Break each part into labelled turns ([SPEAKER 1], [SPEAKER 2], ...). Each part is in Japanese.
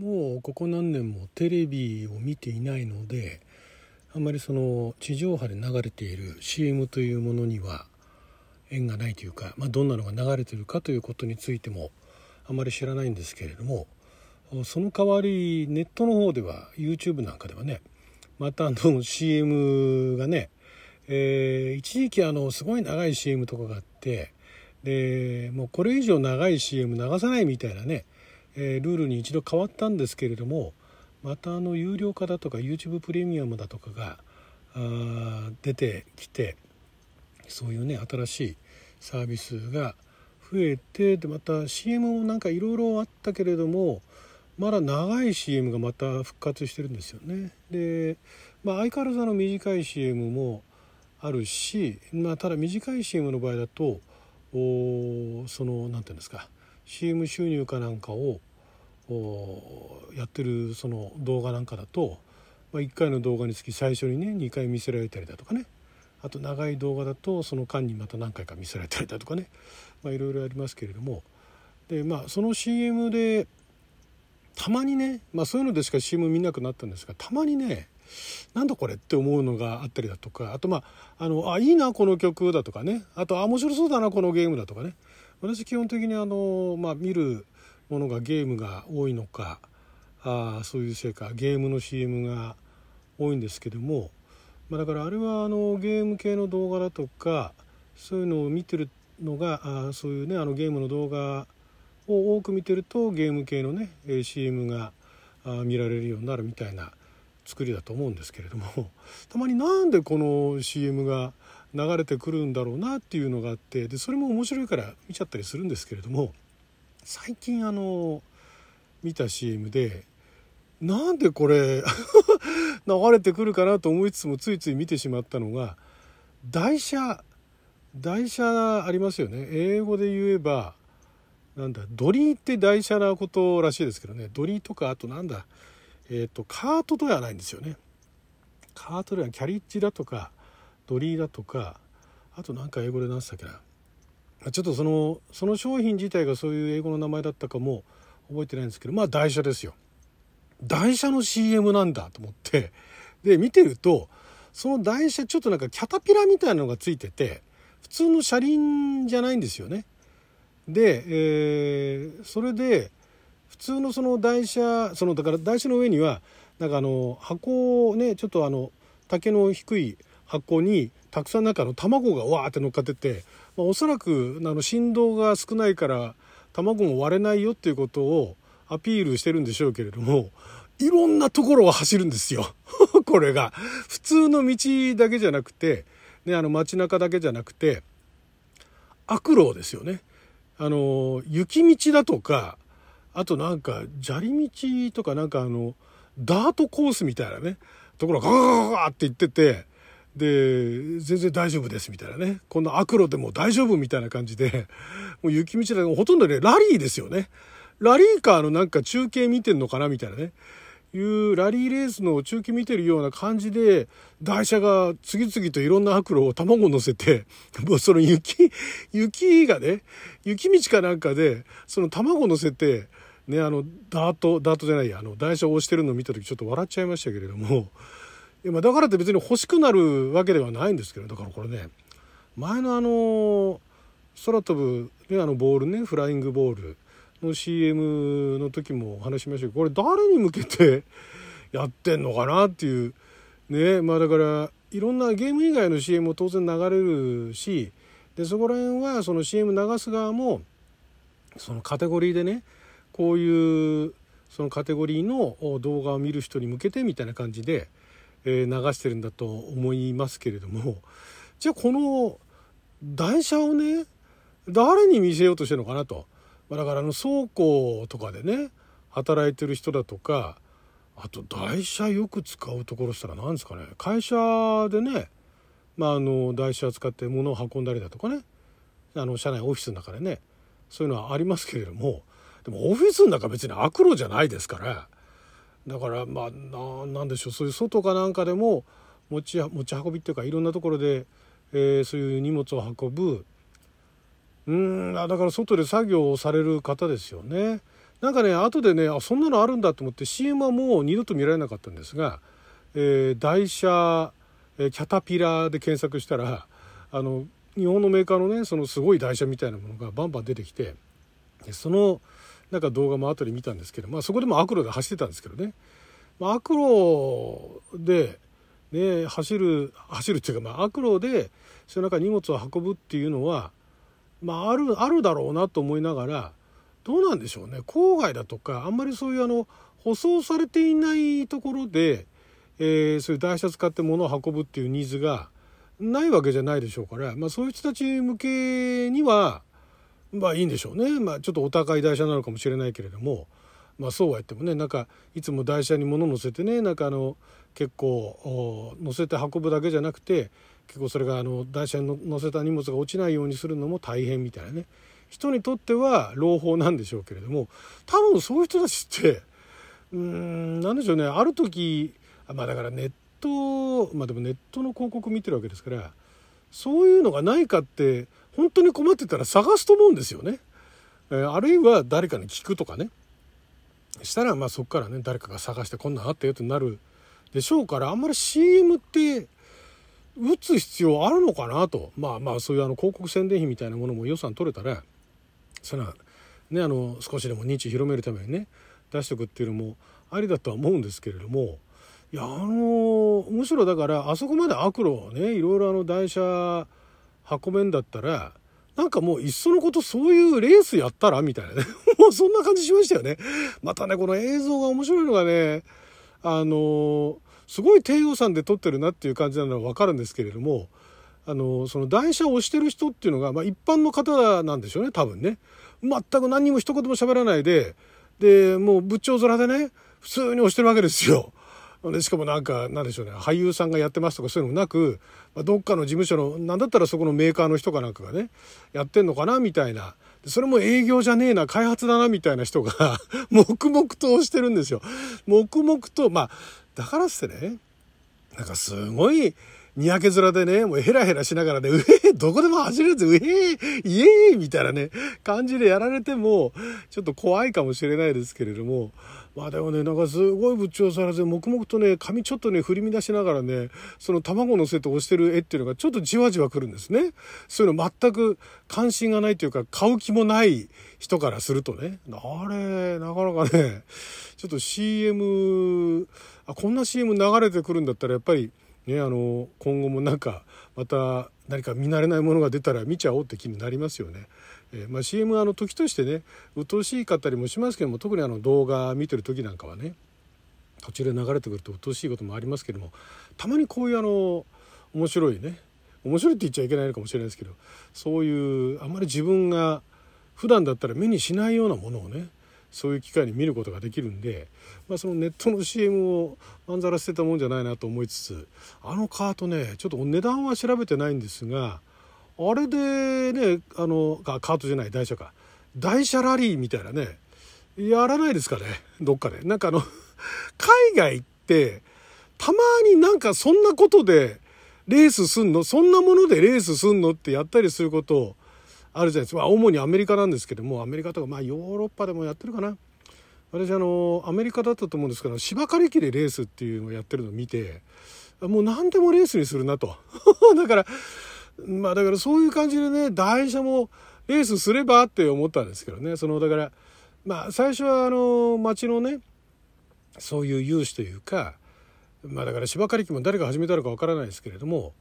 [SPEAKER 1] もうここ何年もテレビを見ていないのであんまりその地上波で流れている CM というものには縁がないというか、まあ、どんなのが流れてるかということについてもあまり知らないんですけれどもその代わりネットの方では YouTube なんかではねまたあの CM がね、えー、一時期あのすごい長い CM とかがあってでもうこれ以上長い CM 流さないみたいなね、えー、ルールに一度変わったんですけれどもまたあの有料化だとか YouTube プレミアムだとかがあ出てきてそういうね新しいサービスが増えてでまた CM もなんかいろいろあったけれどもまだ長い CM がまた復活してるんですよね。で、まあ、相変わらずの短い CM もあるし、まあ、ただ短い CM の場合だとおその何て言うんですか CM 収入かなんかをやってるその動画なんかだと、まあ、1回の動画につき最初にね2回見せられたりだとかね。あと長い動画だとその間にまた何回か見せられたりだとかね。いろいろありますけれども。でまあその CM でたまにね、まあ、そういうのでしか CM 見なくなったんですがたまにねなんだこれって思うのがあったりだとか。あとまああのあいいなこの曲だとかね。あとあ面白そうだなこのゲームだとかね。私基本的にあの、まあ、見るものがゲームが多いのかあそういうせいかゲームの CM が多いんですけども、まあ、だからあれはあのゲーム系の動画だとかそういうのを見てるのがあそういうねあのゲームの動画を多く見てるとゲーム系のね CM が見られるようになるみたいな作りだと思うんですけれども たまになんでこの CM が流れてくるんだろうなっていうのがあってでそれも面白いから見ちゃったりするんですけれども最近あの見た CM でなんでこれ 流れてくるかなと思いつつもついつい見てしまったのが台車台車ありますよね。英語で言えばなんだドリーって台車なことらしいですけどね。ドリーとかあとなんだえっ、ー、とカートではないんですよね。カートではキャリッジだとかドリーだとかあと何か英語で何つったっけな。ちょっとそのその商品自体がそういう英語の名前だったかも覚えてないんですけどまあ台車ですよ。台車の CM なんだと思ってで見てるとその台車ちょっとなんかキャタピラみたいなのがついてて普通の車輪じゃないんですよね。で、えー、それで普通のその台車そのだから台車の上にはなんかあの箱をねちょっとあの竹の低い箱にたくさん中の卵がわーって乗っかってて、まあ、おそらくあの振動が少ないから卵も割れないよっていうことをアピールしてるんでしょうけれどもいろんなところを走るんですよ。これが。普通の道だけじゃなくて、ね、あの街中だけじゃなくて悪路ですよね。あの雪道だとかあとなんか砂利道とかなんかあのダートコースみたいなねところがガガガガって行っててで全然大丈夫ですみたいなね。こんな悪路でも大丈夫みたいな感じでもう雪道でほとんどねラリーですよね。ラリーカーのなんか中継見てんのかなみたいなね。いうラリーレースの中継見てるような感じで台車が次々といろんな悪路を卵を乗せて もうその雪雪がね雪道かなんかでその卵を乗せてねあのダートダートじゃないやあの台車を押してるのを見た時ちょっと笑っちゃいましたけれども。まだからって別に欲しくなるわけではないんですけどだからこれね前のあの空飛ぶ、ね、あのボールねフライングボール。の CM の時もお話しましたけどこれ誰に向けて やってんのかなっていうねまあだからいろんなゲーム以外の CM も当然流れるしでそこら辺はその CM 流す側もそのカテゴリーでねこういうそのカテゴリーの動画を見る人に向けてみたいな感じで、え流してるんだと思いますけれどもじゃあこの台車をね誰に見せようとしてるのかなと。ま、だからあの倉庫とかでね働いてる人だとかあと台車よく使うところしたら何ですかね。会社でね、まあ、あの台車使って物を運んだりだとかね。あの社内オフィスの中でねそういうのはありますけれどもでもオフィスの中別に悪路じゃないですからだからまあなんでしょうそういう外かなんかでも持ち持ち運びっていうかいろんなところで、えー、そういう荷物を運ぶうんだから外で作業をされる方ですよね。なんかね後でねあそんなのあるんだと思って CM はもう二度と見られなかったんですが、えー、台車、えー、キャタピラーで検索したらあの日本のメーカーのねそのすごい台車みたいなものがバンバン出てきてそのなんか動画も後で見たんですけど、まあ、そこでもアクロで走ってたんですけどね、まあ、アクロで、ね、走る走るっていうか、まあ、アクロでその中荷物を運ぶっていうのは、まあ、あるあるだろうなと思いながらどうなんでしょうね。郊外だとかあんまりそういうあの舗装されていないところで、えー、そういう台車使って物を運ぶっていうニーズがないわけじゃないでしょうから、まあ、そういう人たち向けにはまあいいんでしょうね、まあ、ちょっとお高い台車なのかもしれないけれども、まあ、そうは言ってもねなんかいつも台車に物乗せてねなんかあの結構乗せて運ぶだけじゃなくて結構それがあの台車に乗せた荷物が落ちないようにするのも大変みたいなね。人にとっては朗報なんでしょうけれども多分そういう人たちってうーん何でしょうね。ある時まあだからネットまあでもネットの広告見てるわけですからそういうのがないかって本当に困ってたら探すと思うんですよね。えー、あるいは誰かに聞くとかね。したらまあそこからね誰かが探してこんなんあったよってなるでしょうからあんまり CM って打つ必要あるのかなと。まあまあそういうあの広告宣伝費みたいなものも予算取れたらそれはねあの少しでも認知広めるためにね出しておくっていうのもありだとは思うんですけれどもいやあのむしろだからあそこまで悪路をねいろいろあの台車運べんだったらなんかもういっそのことそういうレースやったらみたいなね もうそんな感じしましたよね。またねこの映像が面白いのがねあのすごい低予算で撮ってるなっていう感じなのは分かるんですけれどもあのその台車を押してる人っていうのが、まあ、一般の方なんでしょうね多分ね全く何にも一言も喋らないででもう仏頂面でね普通に押してるわけですよ。でしかもなんかなんでしょうね俳優さんがやってますとかそういうのもなく、まあ、どっかの事務所のなんだったらそこのメーカーの人かなんかがねやってんのかなみたいなそれも営業じゃねえな開発だなみたいな人が 黙々としてるんですよ。黙々とまあだからっすねなんかすごいにやけ面でね、もうヘラヘラしながらね、うえどこでも走れるぜ、うえイエーイみたいなね、感じでやられても、ちょっと怖いかもしれないですけれども、まあでもね、なんかすごい仏頂されて、黙々とね、髪ちょっとね、振り乱しながらね、その卵乗せて押してる絵っていうのがちょっとじわじわくるんですね。そういうの全く関心がないというか、買う気もない人からするとね、あれ、なかなかね、ちょっと CM、あ、こんな CM 流れてくるんだったらやっぱり、ね、あの今後もなんかまた何か見慣れないものが出たら見ちゃおうって気になりますよね。え、まあ、CM あの時としてね鬱陶しかったりもしますけども特にあの動画見てる時なんかはね途中で流れてくると鬱陶しいこともありますけどもたまにこういうあの面白いね面白いって言っちゃいけないのかもしれないですけどそういうあんまり自分が普段だったら目にしないようなものをねそういう機会に見ることができるんで、まあ、そのネットの CM をまんざら捨てたもんじゃないなと思いつつあのカートねちょっと値段は調べてないんですがあれでねあのカートじゃない台車か。台車ラリーみたいなね。やらないですかねどっかで。なんかあの 海外ってたまになんかそんなことでレースすんの？そんなものでレースすんの？ってやったりすることあるじゃないですか、まあ、主にアメリカなんですけどもアメリカとかまあヨーロッパでもやってるかな。私あのアメリカだったと思うんですけど芝刈り機でレースっていうのをやってるのを見てもう何でもレースにするなと。だからまあだからそういう感じでね台車もレースすればって思ったんですけどね。そのだからまあ最初はあの町のねそういう有志というかまあだから芝刈り機も誰が始めたのかわからないですけれども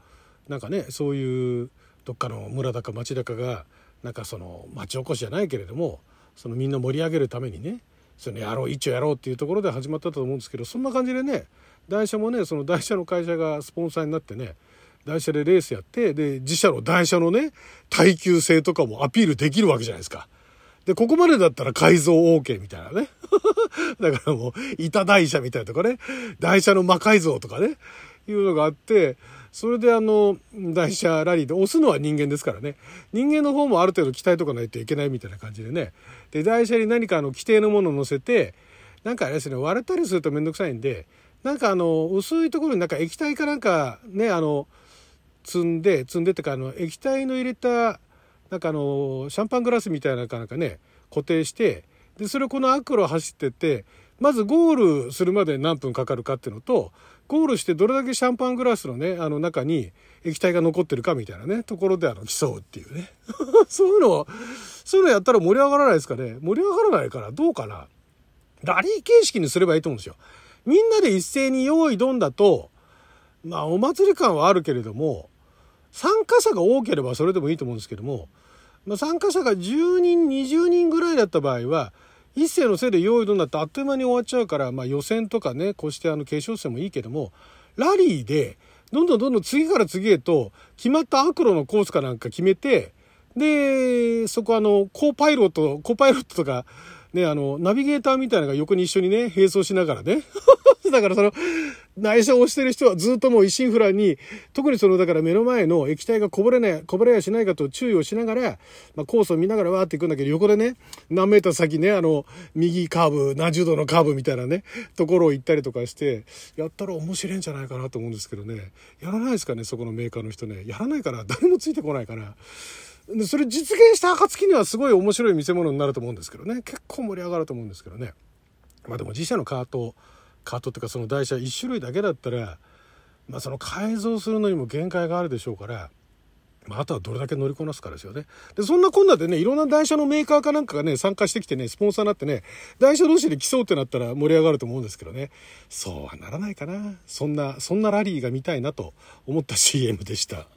[SPEAKER 1] なんかねそういうどっかの村だか町だかがなんかその町おこしじゃないけれどもそのみんな盛り上げるためにねそのやろう一応やろうっていうところで始まったと思うんですけどそんな感じでね台車もねその台車の会社がスポンサーになってね台車でレースやってで自社の台車のね耐久性とかもアピールできるわけじゃないですか。で、ここまでだったら改造 OK みたいなね。だからもう、板台車みたいとかね、台車の魔改造とかね、いうのがあって、それであの、台車ラリーで押すのは人間ですからね。人間の方もある程度鍛えとかないといけないみたいな感じでね。で、台車に何かあの規定のものを乗せて、なんかあれですね、割れたりするとめんどくさいんで、なんかあの、薄いところになんか液体かなんかね、あの、積んで、積んでってかあの、液体の入れた、なんかあの、シャンパングラスみたいなかなんかね、固定して、でそれをこのアクロ走っててまずゴールするまで何分かかるかっていうのとゴールしてどれだけシャンパングラスのねあの中に液体が残ってるかみたいなねところであの競うっていうね。そういうのそういうのやったら盛り上がらないですかね。盛り上がらないからどうかな。ラリー形式にすればいいと思うんですよ。みんなで一斉に用意ドンだとまあお祭り感はあるけれども参加者が多ければそれでもいいと思うんですけども、まあ、参加者が10人20人ぐらいだった場合は一斉のせいで用意どんだってあっという間に終わっちゃうから、まあ、予選とかねこうしてあの決勝戦もいいけどもラリーでどんどんどんどん次から次へと決まったアクロのコースかなんか決めてでそこあのコーパイロットコーパイロットとかねあのナビゲーターみたいなのが横に一緒にね並走しながらね だからその内緒をしてる人はずっともう一心不乱に、特にその、だから目の前の液体がこぼれない、こぼれやしないかと注意をしながら、まあ、コースを見ながらわーっていくんだけど、横でね、何メーター先ね、あの、右カーブ、何十度のカーブみたいなね、ところを行ったりとかして、やったら面白いんじゃないかなと思うんですけどね、やらないですかね、そこのメーカーの人ね。やらないから、誰もついてこないから。でそれ実現した暁にはすごい面白い見せ物になると思うんですけどね結構盛り上がると思うんですけどねまあでも自社のカートカートっていうかその台車1種類だけだったらまあ、その改造するのにも限界があるでしょうから、まあ、あとはどれだけ乗りこなすかですよね。で、そんなこんなでね、いろんな台車のメーカーかなんかがね、参加してきてね、スポンサーになってね、台車同士で競うってなったら盛り上がると思うんですけどね、そうはならないかな。そんな、そんなラリーが見たいなと思った CM でした。